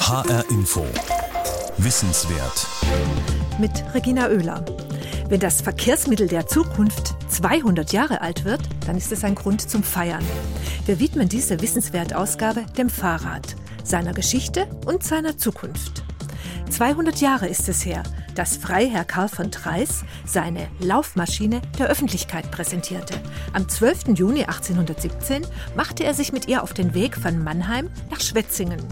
HR Info. Wissenswert. Mit Regina Oehler. Wenn das Verkehrsmittel der Zukunft 200 Jahre alt wird, dann ist es ein Grund zum Feiern. Wir widmen diese Wissenswert-Ausgabe dem Fahrrad, seiner Geschichte und seiner Zukunft. 200 Jahre ist es her, dass Freiherr Karl von Dreis seine Laufmaschine der Öffentlichkeit präsentierte. Am 12. Juni 1817 machte er sich mit ihr auf den Weg von Mannheim nach Schwetzingen.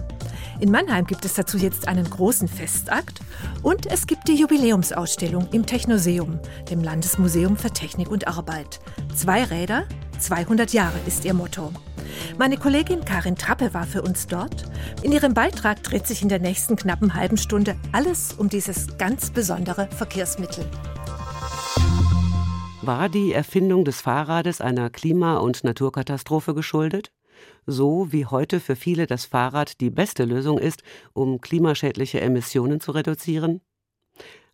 In Mannheim gibt es dazu jetzt einen großen Festakt und es gibt die Jubiläumsausstellung im Technoseum, dem Landesmuseum für Technik und Arbeit. Zwei Räder, 200 Jahre ist ihr Motto. Meine Kollegin Karin Trappe war für uns dort. In ihrem Beitrag dreht sich in der nächsten knappen halben Stunde alles um dieses ganz besondere Verkehrsmittel. War die Erfindung des Fahrrades einer Klima- und Naturkatastrophe geschuldet? So wie heute für viele das Fahrrad die beste Lösung ist, um klimaschädliche Emissionen zu reduzieren?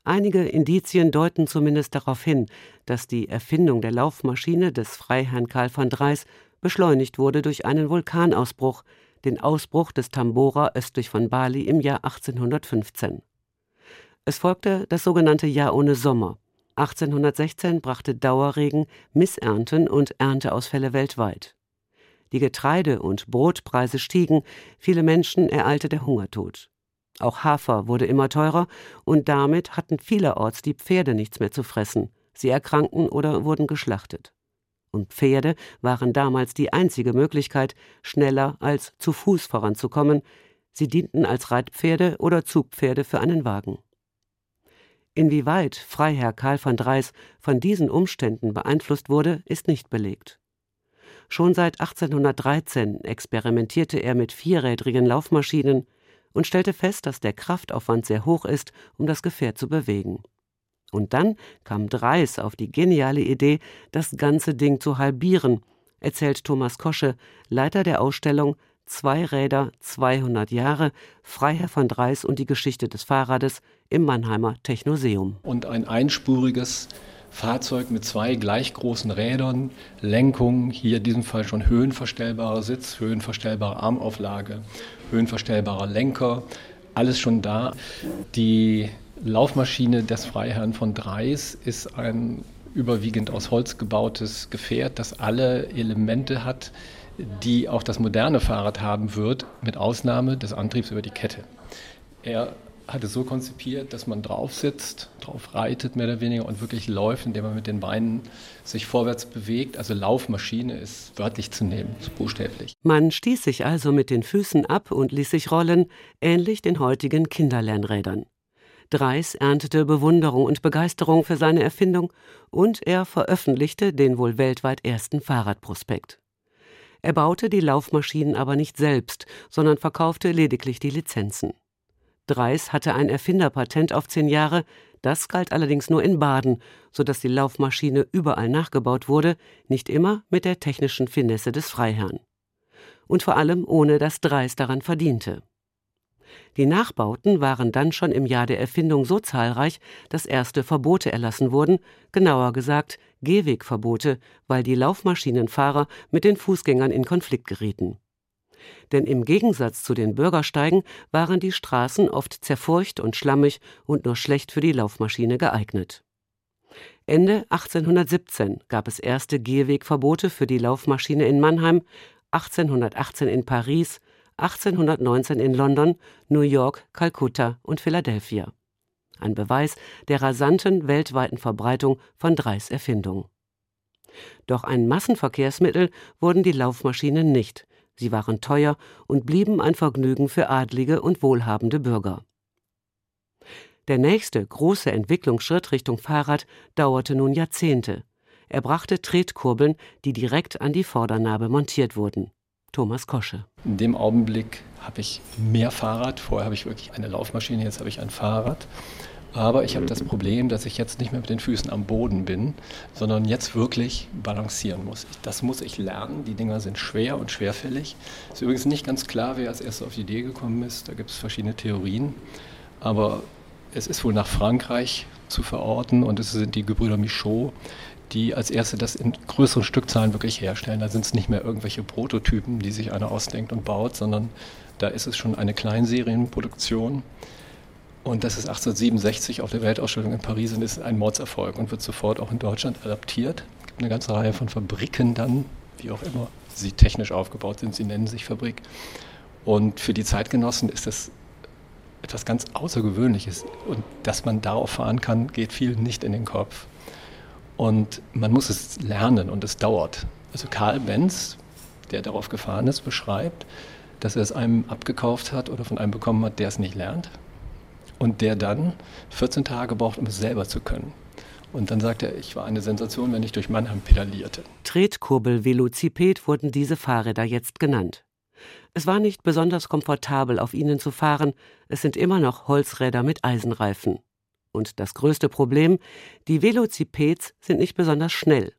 Einige Indizien deuten zumindest darauf hin, dass die Erfindung der Laufmaschine des Freiherrn Karl von Dreis beschleunigt wurde durch einen Vulkanausbruch, den Ausbruch des Tambora östlich von Bali im Jahr 1815. Es folgte das sogenannte Jahr ohne Sommer. 1816 brachte Dauerregen Missernten und Ernteausfälle weltweit. Die Getreide- und Brotpreise stiegen, viele Menschen ereilte der Hungertod. Auch Hafer wurde immer teurer und damit hatten vielerorts die Pferde nichts mehr zu fressen. Sie erkrankten oder wurden geschlachtet. Und Pferde waren damals die einzige Möglichkeit, schneller als zu Fuß voranzukommen. Sie dienten als Reitpferde oder Zugpferde für einen Wagen. Inwieweit Freiherr Karl von Dreis von diesen Umständen beeinflusst wurde, ist nicht belegt. Schon seit 1813 experimentierte er mit vierrädrigen Laufmaschinen und stellte fest, dass der Kraftaufwand sehr hoch ist, um das Gefährt zu bewegen. Und dann kam Dreis auf die geniale Idee, das ganze Ding zu halbieren, erzählt Thomas Kosche, Leiter der Ausstellung Zwei Räder, 200 Jahre, Freiherr von Dreis und die Geschichte des Fahrrades im Mannheimer Technoseum. Und ein einspuriges Fahrzeug mit zwei gleich großen Rädern, Lenkung, hier in diesem Fall schon höhenverstellbarer Sitz, höhenverstellbare Armauflage, höhenverstellbarer Lenker, alles schon da. Die Laufmaschine des Freiherrn von Dreis ist ein überwiegend aus Holz gebautes Gefährt, das alle Elemente hat, die auch das moderne Fahrrad haben wird, mit Ausnahme des Antriebs über die Kette. Er hat es so konzipiert, dass man drauf sitzt, drauf reitet mehr oder weniger und wirklich läuft, indem man mit den Beinen sich vorwärts bewegt. Also Laufmaschine ist wörtlich zu nehmen, buchstäblich. Man stieß sich also mit den Füßen ab und ließ sich rollen, ähnlich den heutigen Kinderlernrädern. Dreis erntete Bewunderung und Begeisterung für seine Erfindung und er veröffentlichte den wohl weltweit ersten Fahrradprospekt. Er baute die Laufmaschinen aber nicht selbst, sondern verkaufte lediglich die Lizenzen. Dreis hatte ein Erfinderpatent auf zehn Jahre, das galt allerdings nur in Baden, so dass die Laufmaschine überall nachgebaut wurde, nicht immer mit der technischen Finesse des Freiherrn. Und vor allem ohne dass Dreis daran verdiente. Die Nachbauten waren dann schon im Jahr der Erfindung so zahlreich, dass erste Verbote erlassen wurden, genauer gesagt Gehwegverbote, weil die Laufmaschinenfahrer mit den Fußgängern in Konflikt gerieten denn im Gegensatz zu den Bürgersteigen waren die Straßen oft zerfurcht und schlammig und nur schlecht für die Laufmaschine geeignet. Ende 1817 gab es erste Gehwegverbote für die Laufmaschine in Mannheim, 1818 in Paris, 1819 in London, New York, Kalkutta und Philadelphia. Ein Beweis der rasanten weltweiten Verbreitung von Dreis Erfindung. Doch ein Massenverkehrsmittel wurden die Laufmaschinen nicht, Sie waren teuer und blieben ein Vergnügen für adlige und wohlhabende Bürger. Der nächste große Entwicklungsschritt Richtung Fahrrad dauerte nun Jahrzehnte. Er brachte Tretkurbeln, die direkt an die Vordernarbe montiert wurden. Thomas Kosche. In dem Augenblick habe ich mehr Fahrrad. Vorher habe ich wirklich eine Laufmaschine, jetzt habe ich ein Fahrrad. Aber ich habe das Problem, dass ich jetzt nicht mehr mit den Füßen am Boden bin, sondern jetzt wirklich balancieren muss. Das muss ich lernen. Die Dinger sind schwer und schwerfällig. Ist übrigens nicht ganz klar, wer als erstes auf die Idee gekommen ist. Da gibt es verschiedene Theorien. Aber es ist wohl nach Frankreich zu verorten und es sind die Gebrüder Michaud, die als erste das in größeren Stückzahlen wirklich herstellen. Da sind es nicht mehr irgendwelche Prototypen, die sich einer ausdenkt und baut, sondern da ist es schon eine Kleinserienproduktion. Und das ist 1867 auf der Weltausstellung in Paris und ist ein Mordserfolg und wird sofort auch in Deutschland adaptiert. Es gibt eine ganze Reihe von Fabriken dann, wie auch immer sie technisch aufgebaut sind, sie nennen sich Fabrik. Und für die Zeitgenossen ist das etwas ganz Außergewöhnliches. Und dass man darauf fahren kann, geht vielen nicht in den Kopf. Und man muss es lernen und es dauert. Also Karl Benz, der darauf gefahren ist, beschreibt, dass er es einem abgekauft hat oder von einem bekommen hat, der es nicht lernt. Und der dann 14 Tage braucht, um es selber zu können. Und dann sagt er, ich war eine Sensation, wenn ich durch Mannheim pedalierte. Tretkurbel Velociped wurden diese Fahrräder jetzt genannt. Es war nicht besonders komfortabel, auf ihnen zu fahren, es sind immer noch Holzräder mit Eisenreifen. Und das größte Problem, die Velocipeds sind nicht besonders schnell.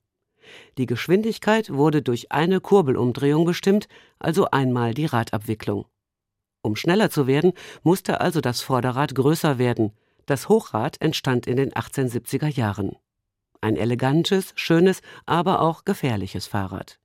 Die Geschwindigkeit wurde durch eine Kurbelumdrehung bestimmt, also einmal die Radabwicklung. Um schneller zu werden, musste also das Vorderrad größer werden. Das Hochrad entstand in den 1870er Jahren. Ein elegantes, schönes, aber auch gefährliches Fahrrad.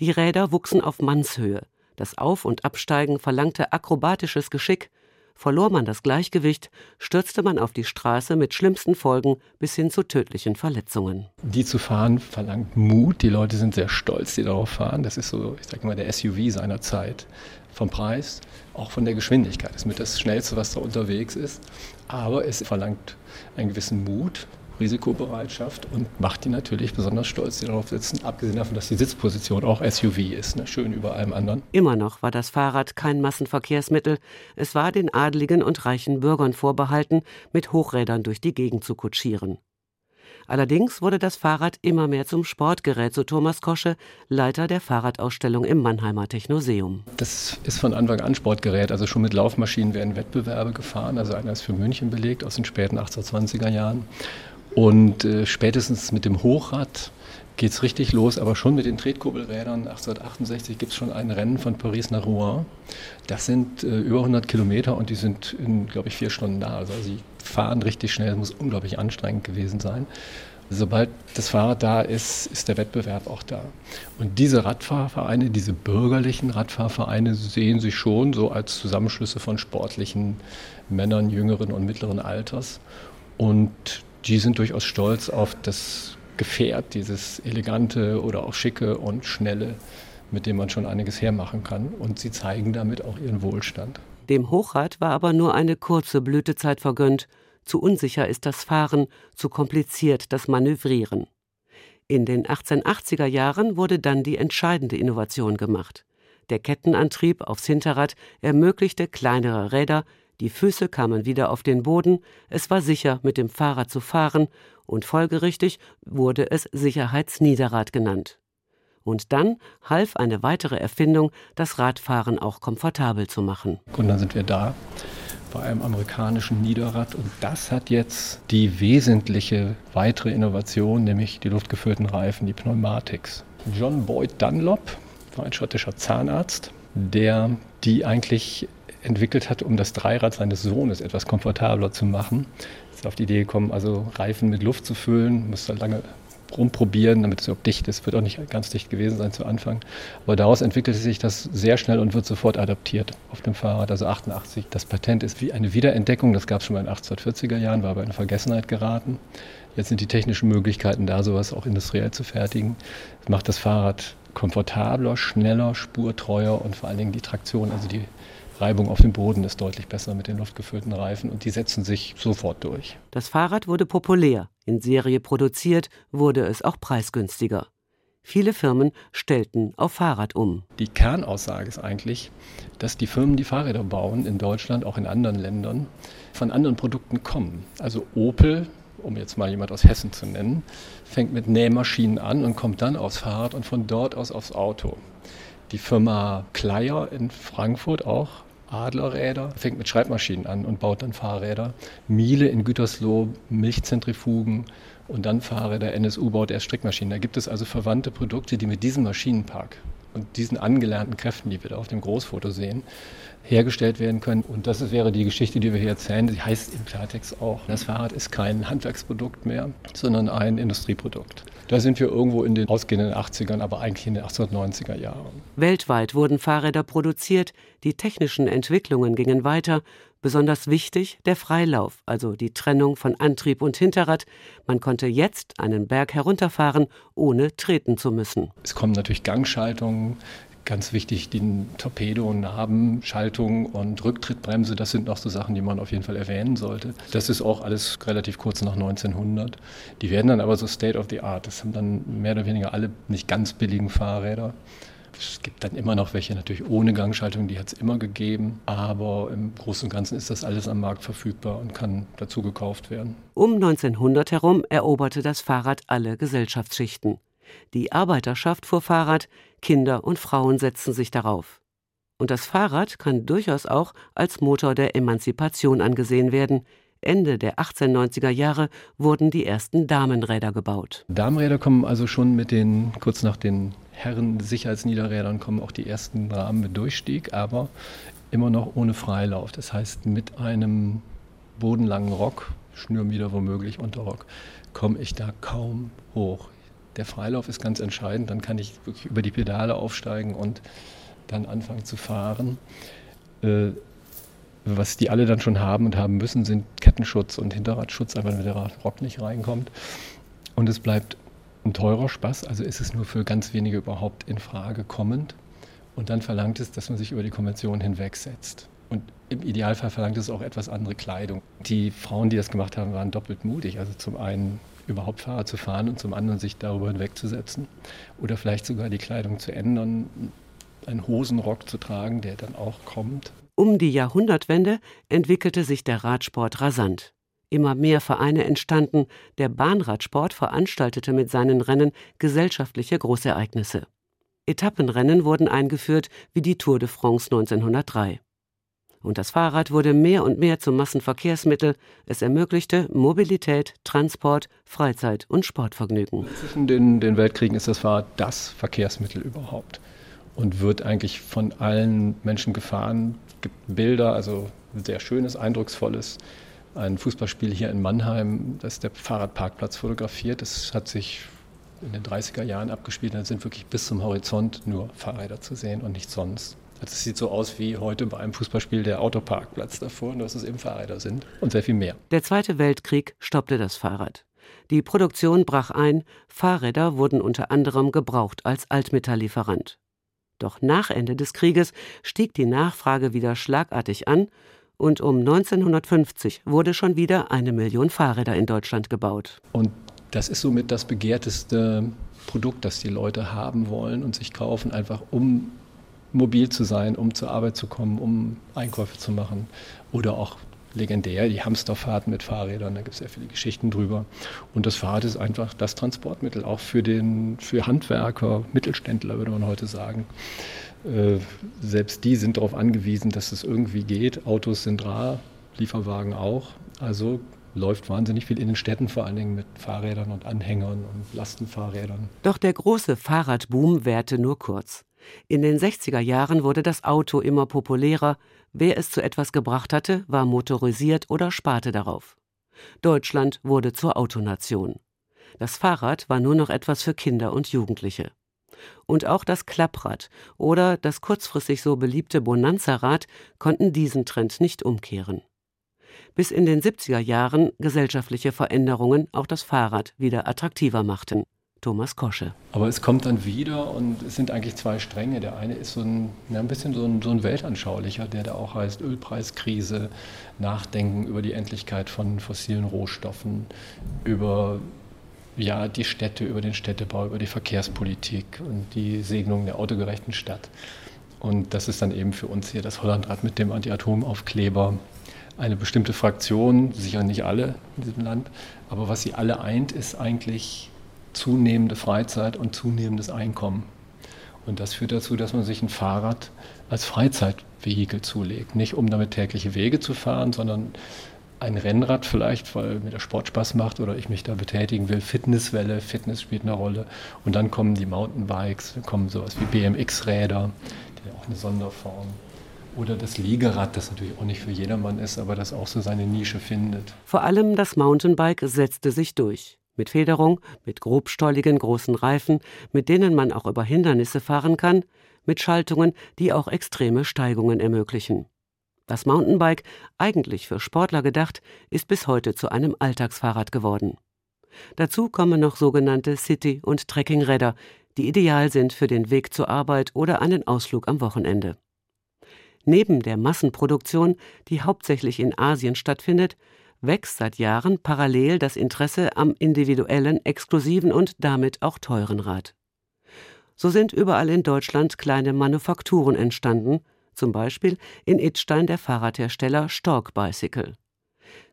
Die Räder wuchsen auf Mannshöhe. Das Auf- und Absteigen verlangte akrobatisches Geschick, Verlor man das Gleichgewicht, stürzte man auf die Straße mit schlimmsten Folgen bis hin zu tödlichen Verletzungen. Die zu fahren verlangt Mut. Die Leute sind sehr stolz, die darauf fahren. Das ist so, ich sage mal, der SUV seiner Zeit. Vom Preis, auch von der Geschwindigkeit. Das ist mit das Schnellste, was da unterwegs ist. Aber es verlangt einen gewissen Mut, Risikobereitschaft und macht die natürlich besonders stolz, die darauf sitzen, abgesehen davon, dass die Sitzposition auch SUV ist, ne? schön über allem anderen. Immer noch war das Fahrrad kein Massenverkehrsmittel. Es war den adligen und reichen Bürgern vorbehalten, mit Hochrädern durch die Gegend zu kutschieren. Allerdings wurde das Fahrrad immer mehr zum Sportgerät, so Thomas Kosche, Leiter der Fahrradausstellung im Mannheimer Technoseum. Das ist von Anfang an Sportgerät. Also schon mit Laufmaschinen werden Wettbewerbe gefahren. Also einer ist für München belegt aus den späten 1820er Jahren. Und äh, spätestens mit dem Hochrad geht es richtig los, aber schon mit den Tretkurbelrädern. 1868 gibt es schon ein Rennen von Paris nach Rouen. Das sind äh, über 100 Kilometer und die sind in, glaube ich, vier Stunden da. Also sie fahren richtig schnell, es muss unglaublich anstrengend gewesen sein. Sobald das Fahrrad da ist, ist der Wettbewerb auch da. Und diese Radfahrvereine, diese bürgerlichen Radfahrvereine sehen sich schon so als Zusammenschlüsse von sportlichen Männern jüngeren und mittleren Alters. Und die sind durchaus stolz auf das Gefährt, dieses elegante oder auch schicke und schnelle, mit dem man schon einiges hermachen kann. Und sie zeigen damit auch ihren Wohlstand. Dem Hochrad war aber nur eine kurze Blütezeit vergönnt. Zu unsicher ist das Fahren, zu kompliziert das Manövrieren. In den 1880er Jahren wurde dann die entscheidende Innovation gemacht. Der Kettenantrieb aufs Hinterrad ermöglichte kleinere Räder, die Füße kamen wieder auf den Boden, es war sicher, mit dem Fahrrad zu fahren, und folgerichtig wurde es Sicherheitsniederrad genannt. Und dann half eine weitere Erfindung, das Radfahren auch komfortabel zu machen. Und dann sind wir da bei einem amerikanischen Niederrad und das hat jetzt die wesentliche weitere Innovation, nämlich die luftgefüllten Reifen, die Pneumatics. John Boyd Dunlop war ein schottischer Zahnarzt, der die eigentlich entwickelt hat, um das Dreirad seines Sohnes etwas komfortabler zu machen. Ist auf die Idee gekommen, also Reifen mit Luft zu füllen, musste lange rumprobieren, damit es überhaupt dicht ist. Wird auch nicht ganz dicht gewesen sein zu Anfang. Aber daraus entwickelte sich das sehr schnell und wird sofort adaptiert auf dem Fahrrad. Also 88. Das Patent ist wie eine Wiederentdeckung. Das gab es schon mal in den 1840er Jahren, war aber in Vergessenheit geraten. Jetzt sind die technischen Möglichkeiten da, sowas auch industriell zu fertigen. Das macht das Fahrrad komfortabler, schneller, spurtreuer und vor allen Dingen die Traktion, also die Reibung auf dem Boden ist deutlich besser mit den luftgefüllten Reifen und die setzen sich sofort durch. Das Fahrrad wurde populär. In Serie produziert wurde es auch preisgünstiger. Viele Firmen stellten auf Fahrrad um. Die Kernaussage ist eigentlich, dass die Firmen, die Fahrräder bauen, in Deutschland, auch in anderen Ländern, von anderen Produkten kommen. Also Opel, um jetzt mal jemand aus Hessen zu nennen, fängt mit Nähmaschinen an und kommt dann aufs Fahrrad und von dort aus aufs Auto. Die Firma Kleier in Frankfurt auch Adlerräder, fängt mit Schreibmaschinen an und baut dann Fahrräder. Miele in Gütersloh, Milchzentrifugen und dann Fahrräder. NSU baut erst Strickmaschinen. Da gibt es also verwandte Produkte, die mit diesem Maschinenpark und diesen angelernten Kräften, die wir da auf dem Großfoto sehen, hergestellt werden können. Und das wäre die Geschichte, die wir hier erzählen. Die heißt im Klartext auch, das Fahrrad ist kein Handwerksprodukt mehr, sondern ein Industrieprodukt. Da sind wir irgendwo in den ausgehenden 80ern, aber eigentlich in den 1890er Jahren. Weltweit wurden Fahrräder produziert, die technischen Entwicklungen gingen weiter, besonders wichtig der Freilauf, also die Trennung von Antrieb und Hinterrad. Man konnte jetzt einen Berg herunterfahren, ohne treten zu müssen. Es kommen natürlich Gangschaltungen, Ganz wichtig, die Torpedo, Nabenschaltung und Rücktrittbremse, das sind noch so Sachen, die man auf jeden Fall erwähnen sollte. Das ist auch alles relativ kurz nach 1900. Die werden dann aber so State of the Art. Das haben dann mehr oder weniger alle nicht ganz billigen Fahrräder. Es gibt dann immer noch welche natürlich ohne Gangschaltung, die hat es immer gegeben. Aber im Großen und Ganzen ist das alles am Markt verfügbar und kann dazu gekauft werden. Um 1900 herum eroberte das Fahrrad alle Gesellschaftsschichten. Die Arbeiterschaft fuhr Fahrrad, Kinder und Frauen setzten sich darauf. Und das Fahrrad kann durchaus auch als Motor der Emanzipation angesehen werden. Ende der 1890er Jahre wurden die ersten Damenräder gebaut. Damenräder kommen also schon mit den, kurz nach den Herren-Sicherheitsniederrädern kommen auch die ersten Rahmen mit Durchstieg, aber immer noch ohne Freilauf. Das heißt, mit einem bodenlangen Rock, Schnürmieder womöglich Unterrock, komme ich da kaum hoch. Der Freilauf ist ganz entscheidend. Dann kann ich wirklich über die Pedale aufsteigen und dann anfangen zu fahren. Äh, was die alle dann schon haben und haben müssen, sind Kettenschutz und Hinterradschutz, einfach damit der Rock nicht reinkommt. Und es bleibt ein teurer Spaß, also ist es nur für ganz wenige überhaupt in Frage kommend. Und dann verlangt es, dass man sich über die Konvention hinwegsetzt. Und im Idealfall verlangt es auch etwas andere Kleidung. Die Frauen, die das gemacht haben, waren doppelt mutig. Also zum einen überhaupt Fahrrad zu fahren und zum anderen sich darüber hinwegzusetzen oder vielleicht sogar die Kleidung zu ändern, einen Hosenrock zu tragen, der dann auch kommt. Um die Jahrhundertwende entwickelte sich der Radsport rasant. Immer mehr Vereine entstanden, der Bahnradsport veranstaltete mit seinen Rennen gesellschaftliche Großereignisse. Etappenrennen wurden eingeführt wie die Tour de France 1903 und das Fahrrad wurde mehr und mehr zum Massenverkehrsmittel. Es ermöglichte Mobilität, Transport, Freizeit und Sportvergnügen. Zwischen den, den Weltkriegen ist das Fahrrad das Verkehrsmittel überhaupt und wird eigentlich von allen Menschen gefahren. Es gibt Bilder, also sehr schönes, eindrucksvolles. Ein Fußballspiel hier in Mannheim, da ist der Fahrradparkplatz fotografiert. Das hat sich in den 30er Jahren abgespielt. Da sind wirklich bis zum Horizont nur Fahrräder zu sehen und nichts sonst. Also es sieht so aus wie heute bei einem Fußballspiel der Autoparkplatz davor, nur dass es eben Fahrräder sind und sehr viel mehr. Der Zweite Weltkrieg stoppte das Fahrrad. Die Produktion brach ein, Fahrräder wurden unter anderem gebraucht als Altmetalllieferant. Doch nach Ende des Krieges stieg die Nachfrage wieder schlagartig an und um 1950 wurde schon wieder eine Million Fahrräder in Deutschland gebaut. Und das ist somit das begehrteste Produkt, das die Leute haben wollen und sich kaufen, einfach um mobil zu sein, um zur Arbeit zu kommen, um Einkäufe zu machen. Oder auch legendär, die Hamsterfahrten mit Fahrrädern, da gibt es sehr viele Geschichten drüber. Und das Fahrrad ist einfach das Transportmittel, auch für, den, für Handwerker, Mittelständler würde man heute sagen. Äh, selbst die sind darauf angewiesen, dass es irgendwie geht. Autos sind rar, Lieferwagen auch. Also läuft wahnsinnig viel in den Städten, vor allen Dingen mit Fahrrädern und Anhängern und Lastenfahrrädern. Doch der große Fahrradboom währte nur kurz. In den 60er Jahren wurde das Auto immer populärer. Wer es zu etwas gebracht hatte, war motorisiert oder sparte darauf. Deutschland wurde zur Autonation. Das Fahrrad war nur noch etwas für Kinder und Jugendliche. Und auch das Klapprad oder das kurzfristig so beliebte Bonanza-Rad konnten diesen Trend nicht umkehren. Bis in den 70er Jahren gesellschaftliche Veränderungen auch das Fahrrad wieder attraktiver machten. Thomas Kosche. Aber es kommt dann wieder und es sind eigentlich zwei Stränge. Der eine ist so ein, ja, ein bisschen so ein, so ein weltanschaulicher, der da auch heißt Ölpreiskrise, Nachdenken über die Endlichkeit von fossilen Rohstoffen, über ja, die Städte, über den Städtebau, über die Verkehrspolitik und die Segnung der autogerechten Stadt. Und das ist dann eben für uns hier das Hollandrad mit dem Anti-Atom-Aufkleber. Eine bestimmte Fraktion, sicher nicht alle in diesem Land, aber was sie alle eint, ist eigentlich zunehmende Freizeit und zunehmendes Einkommen. Und das führt dazu, dass man sich ein Fahrrad als Freizeitvehikel zulegt. Nicht um damit tägliche Wege zu fahren, sondern ein Rennrad vielleicht, weil mir der Sport Spaß macht oder ich mich da betätigen will. Fitnesswelle, Fitness spielt eine Rolle. Und dann kommen die Mountainbikes, dann kommen sowas wie BMX-Räder, die auch eine Sonderform. Oder das Liegerad, das natürlich auch nicht für jedermann ist, aber das auch so seine Nische findet. Vor allem das Mountainbike setzte sich durch. Mit Federung, mit grobstolligen großen Reifen, mit denen man auch über Hindernisse fahren kann, mit Schaltungen, die auch extreme Steigungen ermöglichen. Das Mountainbike, eigentlich für Sportler gedacht, ist bis heute zu einem Alltagsfahrrad geworden. Dazu kommen noch sogenannte City- und Trekkingräder, die ideal sind für den Weg zur Arbeit oder einen Ausflug am Wochenende. Neben der Massenproduktion, die hauptsächlich in Asien stattfindet, wächst seit Jahren parallel das Interesse am individuellen, exklusiven und damit auch teuren Rad. So sind überall in Deutschland kleine Manufakturen entstanden, zum Beispiel in Idstein der Fahrradhersteller Stork Bicycle.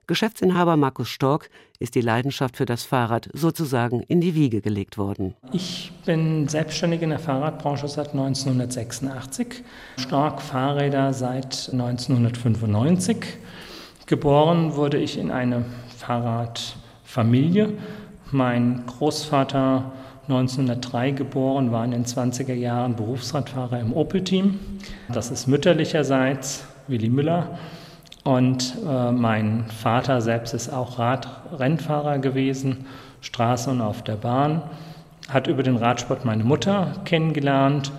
Geschäftsinhaber Markus Stork ist die Leidenschaft für das Fahrrad sozusagen in die Wiege gelegt worden. Ich bin selbstständig in der Fahrradbranche seit 1986, Stork Fahrräder seit 1995. Geboren wurde ich in eine Fahrradfamilie. Mein Großvater 1903 geboren, war in den 20er Jahren Berufsradfahrer im Opel-Team. Das ist mütterlicherseits Willi Müller. Und äh, mein Vater selbst ist auch Radrennfahrer gewesen, Straße und auf der Bahn, hat über den Radsport meine Mutter kennengelernt.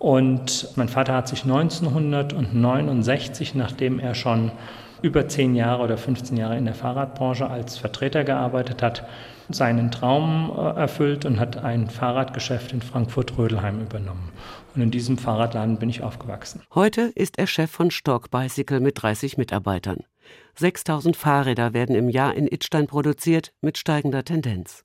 Und mein Vater hat sich 1969, nachdem er schon über zehn Jahre oder 15 Jahre in der Fahrradbranche als Vertreter gearbeitet hat, seinen Traum äh, erfüllt und hat ein Fahrradgeschäft in Frankfurt-Rödelheim übernommen. Und in diesem Fahrradladen bin ich aufgewachsen. Heute ist er Chef von Stork Bicycle mit 30 Mitarbeitern. 6000 Fahrräder werden im Jahr in Idstein produziert, mit steigender Tendenz.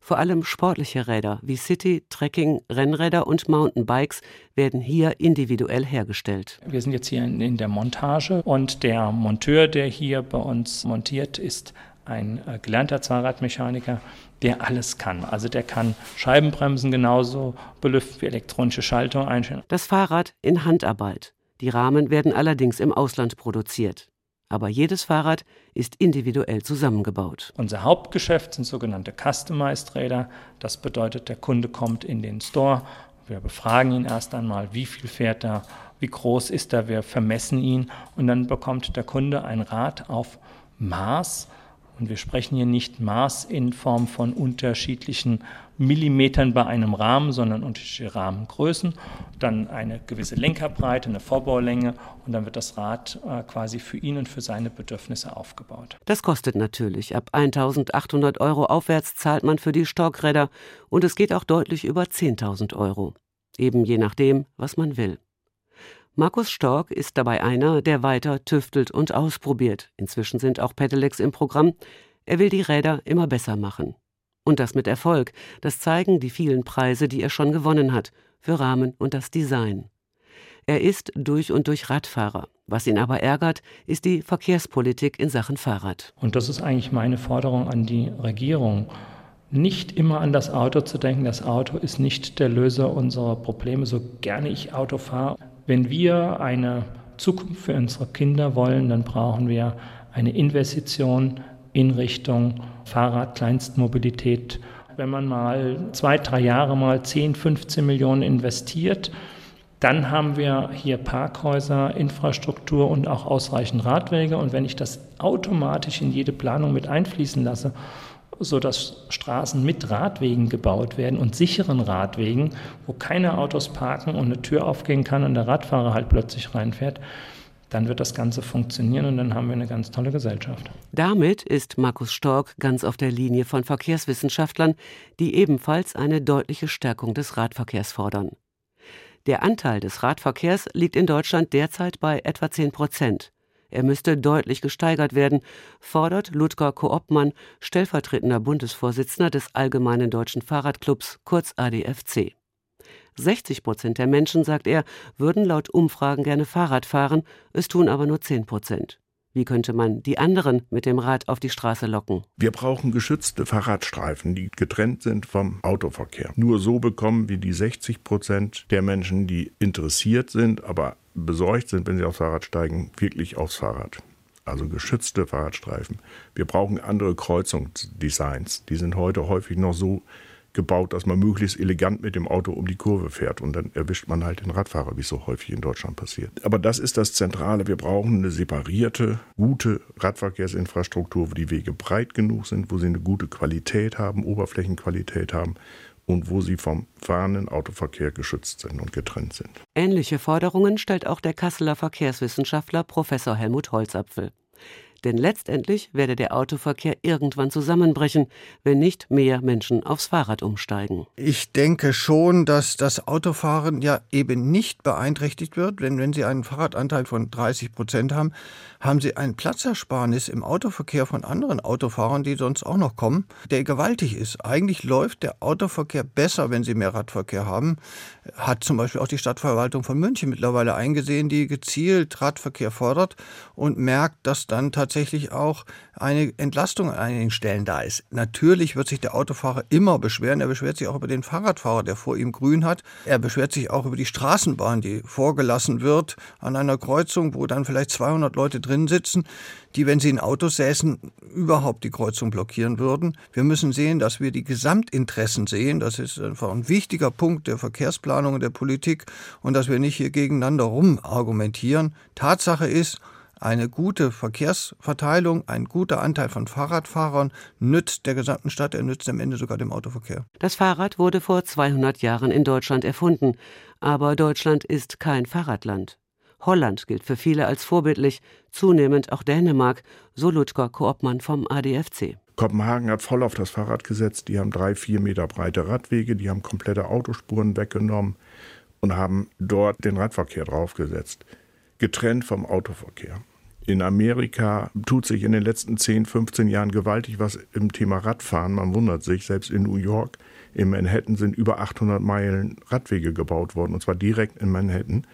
Vor allem sportliche Räder wie City, Trekking, Rennräder und Mountainbikes werden hier individuell hergestellt. Wir sind jetzt hier in, der Montage und der Monteur, der hier bei uns montiert, ist ein äh, gelernter Zahnradmechaniker, der alles kann. Also der kann Scheibenbremsen genauso belüften wie elektronische Schaltung einstellen. Das Fahrrad in Handarbeit. Die Rahmen werden allerdings im Ausland produziert. Aber jedes Fahrrad ist individuell zusammengebaut. Unser Hauptgeschäft sind sogenannte Customized-Räder. Das bedeutet, der Kunde kommt in den Store. Wir befragen ihn erst einmal, wie viel fährt er, wie groß ist er, wir vermessen ihn und dann bekommt der Kunde ein Rad auf Maß und wir sprechen hier nicht Maß in Form von unterschiedlichen Millimetern bei einem Rahmen, sondern unterschiedliche Rahmengrößen, dann eine gewisse Lenkerbreite, eine Vorbaulänge und dann wird das Rad äh, quasi für ihn und für seine Bedürfnisse aufgebaut. Das kostet natürlich. Ab 1800 Euro aufwärts zahlt man für die Stockräder und es geht auch deutlich über 10.000 Euro. Eben je nachdem, was man will. Markus Stork ist dabei einer, der weiter tüftelt und ausprobiert. Inzwischen sind auch Pedelecs im Programm. Er will die Räder immer besser machen. Und das mit Erfolg. Das zeigen die vielen Preise, die er schon gewonnen hat, für Rahmen und das Design. Er ist durch und durch Radfahrer. Was ihn aber ärgert, ist die Verkehrspolitik in Sachen Fahrrad. Und das ist eigentlich meine Forderung an die Regierung. Nicht immer an das Auto zu denken. Das Auto ist nicht der Löser unserer Probleme, so gerne ich Auto fahre. Wenn wir eine Zukunft für unsere Kinder wollen, dann brauchen wir eine Investition in Richtung Fahrrad, Kleinstmobilität. Wenn man mal zwei, drei Jahre mal 10, 15 Millionen investiert, dann haben wir hier Parkhäuser, Infrastruktur und auch ausreichend Radwege. Und wenn ich das automatisch in jede Planung mit einfließen lasse sodass Straßen mit Radwegen gebaut werden und sicheren Radwegen, wo keine Autos parken und eine Tür aufgehen kann und der Radfahrer halt plötzlich reinfährt, dann wird das Ganze funktionieren und dann haben wir eine ganz tolle Gesellschaft. Damit ist Markus Stork ganz auf der Linie von Verkehrswissenschaftlern, die ebenfalls eine deutliche Stärkung des Radverkehrs fordern. Der Anteil des Radverkehrs liegt in Deutschland derzeit bei etwa 10 Prozent. Er müsste deutlich gesteigert werden, fordert Ludger Koopmann, stellvertretender Bundesvorsitzender des Allgemeinen Deutschen Fahrradclubs, kurz ADFC. 60 Prozent der Menschen, sagt er, würden laut Umfragen gerne Fahrrad fahren, es tun aber nur 10 Prozent. Wie könnte man die anderen mit dem Rad auf die Straße locken? Wir brauchen geschützte Fahrradstreifen, die getrennt sind vom Autoverkehr. Nur so bekommen wir die 60 Prozent der Menschen, die interessiert sind, aber besorgt sind, wenn sie aufs Fahrrad steigen, wirklich aufs Fahrrad. Also geschützte Fahrradstreifen. Wir brauchen andere Kreuzungsdesigns. Die sind heute häufig noch so gebaut, dass man möglichst elegant mit dem Auto um die Kurve fährt und dann erwischt man halt den Radfahrer, wie es so häufig in Deutschland passiert. Aber das ist das Zentrale. Wir brauchen eine separierte, gute Radverkehrsinfrastruktur, wo die Wege breit genug sind, wo sie eine gute Qualität haben, Oberflächenqualität haben und wo sie vom fahrenden Autoverkehr geschützt sind und getrennt sind. Ähnliche Forderungen stellt auch der Kasseler Verkehrswissenschaftler Professor Helmut Holzapfel. Denn letztendlich werde der Autoverkehr irgendwann zusammenbrechen, wenn nicht mehr Menschen aufs Fahrrad umsteigen. Ich denke schon, dass das Autofahren ja eben nicht beeinträchtigt wird. Denn wenn Sie einen Fahrradanteil von 30 Prozent haben, haben Sie ein Platzersparnis im Autoverkehr von anderen Autofahrern, die sonst auch noch kommen, der gewaltig ist. Eigentlich läuft der Autoverkehr besser, wenn Sie mehr Radverkehr haben. Hat zum Beispiel auch die Stadtverwaltung von München mittlerweile eingesehen, die gezielt Radverkehr fordert und merkt, dass dann tatsächlich tatsächlich auch eine Entlastung an einigen Stellen da ist. Natürlich wird sich der Autofahrer immer beschweren. Er beschwert sich auch über den Fahrradfahrer, der vor ihm grün hat. Er beschwert sich auch über die Straßenbahn, die vorgelassen wird an einer Kreuzung, wo dann vielleicht 200 Leute drin sitzen, die, wenn sie in Autos säßen, überhaupt die Kreuzung blockieren würden. Wir müssen sehen, dass wir die Gesamtinteressen sehen. Das ist einfach ein wichtiger Punkt der Verkehrsplanung und der Politik und dass wir nicht hier gegeneinander rum argumentieren. Tatsache ist, eine gute Verkehrsverteilung, ein guter Anteil von Fahrradfahrern nützt der gesamten Stadt, er nützt am Ende sogar dem Autoverkehr. Das Fahrrad wurde vor 200 Jahren in Deutschland erfunden, aber Deutschland ist kein Fahrradland. Holland gilt für viele als vorbildlich, zunehmend auch Dänemark, so Ludger Koopmann vom ADFC. Kopenhagen hat voll auf das Fahrrad gesetzt. Die haben drei, vier Meter breite Radwege, die haben komplette Autospuren weggenommen und haben dort den Radverkehr draufgesetzt getrennt vom Autoverkehr. In Amerika tut sich in den letzten 10, 15 Jahren gewaltig was im Thema Radfahren. Man wundert sich, selbst in New York, in Manhattan sind über 800 Meilen Radwege gebaut worden, und zwar direkt in Manhattan.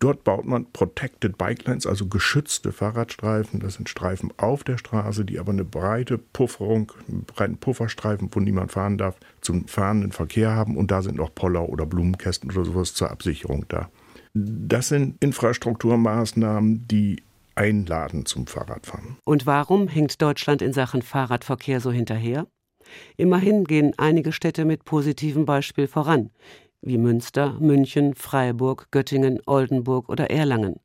Dort baut man Protected Bike Lanes, also geschützte Fahrradstreifen. Das sind Streifen auf der Straße, die aber eine breite Pufferung, einen breiten Pufferstreifen, wo niemand fahren darf, zum fahrenden Verkehr haben. Und da sind noch Poller oder Blumenkästen oder sowas zur Absicherung da. Das sind Infrastrukturmaßnahmen, die einladen zum Fahrradfahren. Und warum hinkt Deutschland in Sachen Fahrradverkehr so hinterher? Immerhin gehen einige Städte mit positivem Beispiel voran, wie Münster, München, Freiburg, Göttingen, Oldenburg oder Erlangen.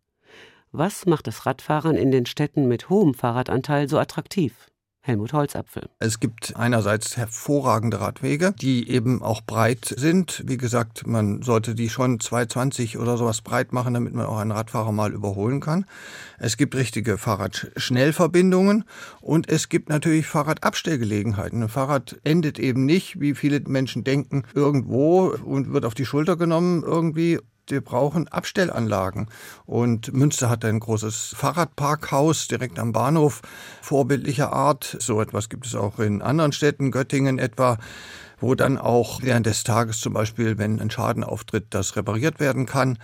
Was macht das Radfahren in den Städten mit hohem Fahrradanteil so attraktiv? Helmut Holzapfel. Es gibt einerseits hervorragende Radwege, die eben auch breit sind. Wie gesagt, man sollte die schon 220 oder sowas breit machen, damit man auch einen Radfahrer mal überholen kann. Es gibt richtige Fahrradschnellverbindungen und es gibt natürlich Fahrradabstellgelegenheiten. Ein Fahrrad endet eben nicht, wie viele Menschen denken, irgendwo und wird auf die Schulter genommen irgendwie wir brauchen Abstellanlagen. Und Münster hat ein großes Fahrradparkhaus direkt am Bahnhof, vorbildlicher Art. So etwas gibt es auch in anderen Städten, Göttingen etwa wo dann auch während des Tages zum Beispiel, wenn ein Schaden auftritt, das repariert werden kann.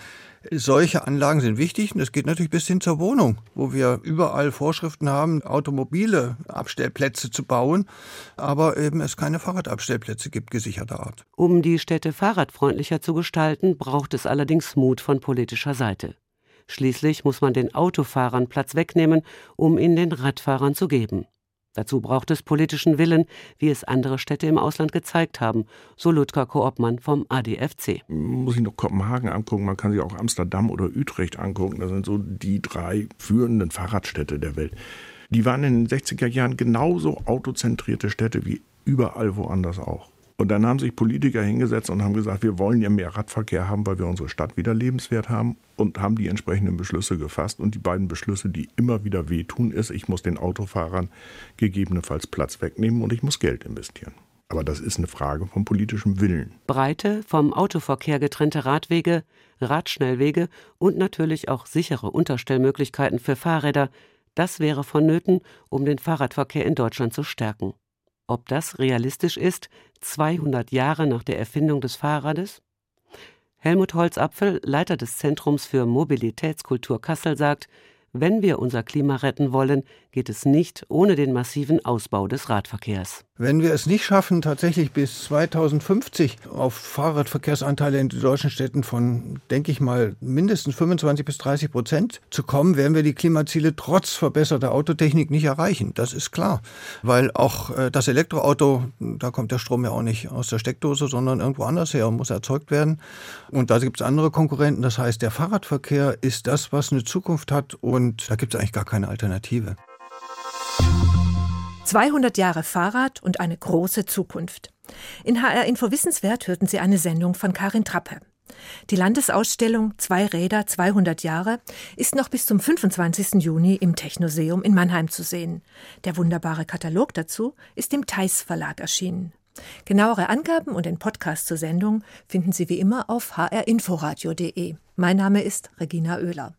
Solche Anlagen sind wichtig und es geht natürlich bis hin zur Wohnung, wo wir überall Vorschriften haben, automobile Abstellplätze zu bauen, aber eben es keine Fahrradabstellplätze gibt, gesicherter Art. Um die Städte fahrradfreundlicher zu gestalten, braucht es allerdings Mut von politischer Seite. Schließlich muss man den Autofahrern Platz wegnehmen, um ihn den Radfahrern zu geben. Dazu braucht es politischen Willen, wie es andere Städte im Ausland gezeigt haben, so Ludger Koopmann vom ADFC. Muss ich noch Kopenhagen angucken, man kann sich auch Amsterdam oder Utrecht angucken. Das sind so die drei führenden Fahrradstädte der Welt. Die waren in den 60er Jahren genauso autozentrierte Städte wie überall woanders auch. Und dann haben sich Politiker hingesetzt und haben gesagt, wir wollen ja mehr Radverkehr haben, weil wir unsere Stadt wieder lebenswert haben und haben die entsprechenden Beschlüsse gefasst. Und die beiden Beschlüsse, die immer wieder wehtun, ist, ich muss den Autofahrern gegebenenfalls Platz wegnehmen und ich muss Geld investieren. Aber das ist eine Frage vom politischen Willen. Breite, vom Autoverkehr getrennte Radwege, Radschnellwege und natürlich auch sichere Unterstellmöglichkeiten für Fahrräder, das wäre vonnöten, um den Fahrradverkehr in Deutschland zu stärken. Ob das realistisch ist, 200 Jahre nach der Erfindung des Fahrrades? Helmut Holzapfel, Leiter des Zentrums für Mobilitätskultur Kassel, sagt, wenn wir unser Klima retten wollen, geht es nicht ohne den massiven Ausbau des Radverkehrs. Wenn wir es nicht schaffen, tatsächlich bis 2050 auf Fahrradverkehrsanteile in deutschen Städten von, denke ich mal, mindestens 25 bis 30 Prozent zu kommen, werden wir die Klimaziele trotz verbesserter Autotechnik nicht erreichen. Das ist klar. Weil auch äh, das Elektroauto, da kommt der Strom ja auch nicht aus der Steckdose, sondern irgendwo anders her und muss erzeugt werden. Und da gibt es andere Konkurrenten. Das heißt, der Fahrradverkehr ist das, was eine Zukunft hat und da gibt es eigentlich gar keine Alternative. 200 Jahre Fahrrad und eine große Zukunft. In HR Info Wissenswert hörten Sie eine Sendung von Karin Trappe. Die Landesausstellung Zwei Räder 200 Jahre ist noch bis zum 25. Juni im Technoseum in Mannheim zu sehen. Der wunderbare Katalog dazu ist im Theis Verlag erschienen. Genauere Angaben und den Podcast zur Sendung finden Sie wie immer auf hrinforadio.de. Mein Name ist Regina Oehler.